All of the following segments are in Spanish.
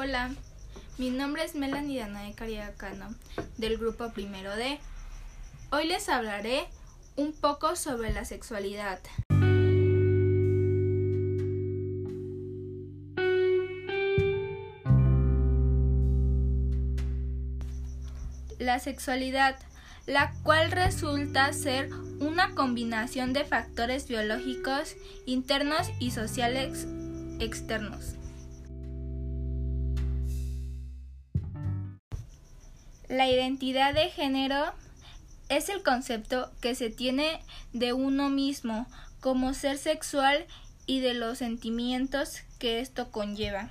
Hola, mi nombre es Melanie Danae Cariacano, del grupo Primero D. Hoy les hablaré un poco sobre la sexualidad. La sexualidad, la cual resulta ser una combinación de factores biológicos internos y sociales externos. La identidad de género es el concepto que se tiene de uno mismo como ser sexual y de los sentimientos que esto conlleva.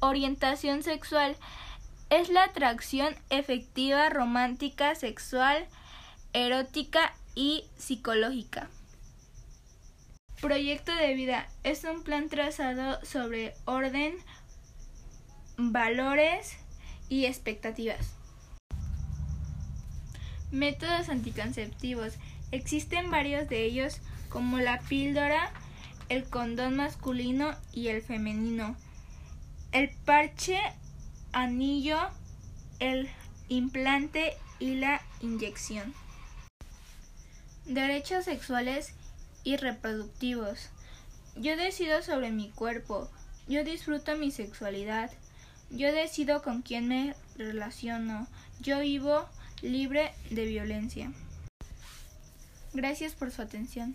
Orientación sexual es la atracción efectiva romántica, sexual, erótica y psicológica. Proyecto de vida es un plan trazado sobre orden, valores y expectativas. Métodos anticonceptivos. Existen varios de ellos como la píldora, el condón masculino y el femenino, el parche, anillo, el implante y la inyección. Derechos sexuales y reproductivos. Yo decido sobre mi cuerpo, yo disfruto mi sexualidad, yo decido con quién me relaciono, yo vivo libre de violencia. Gracias por su atención.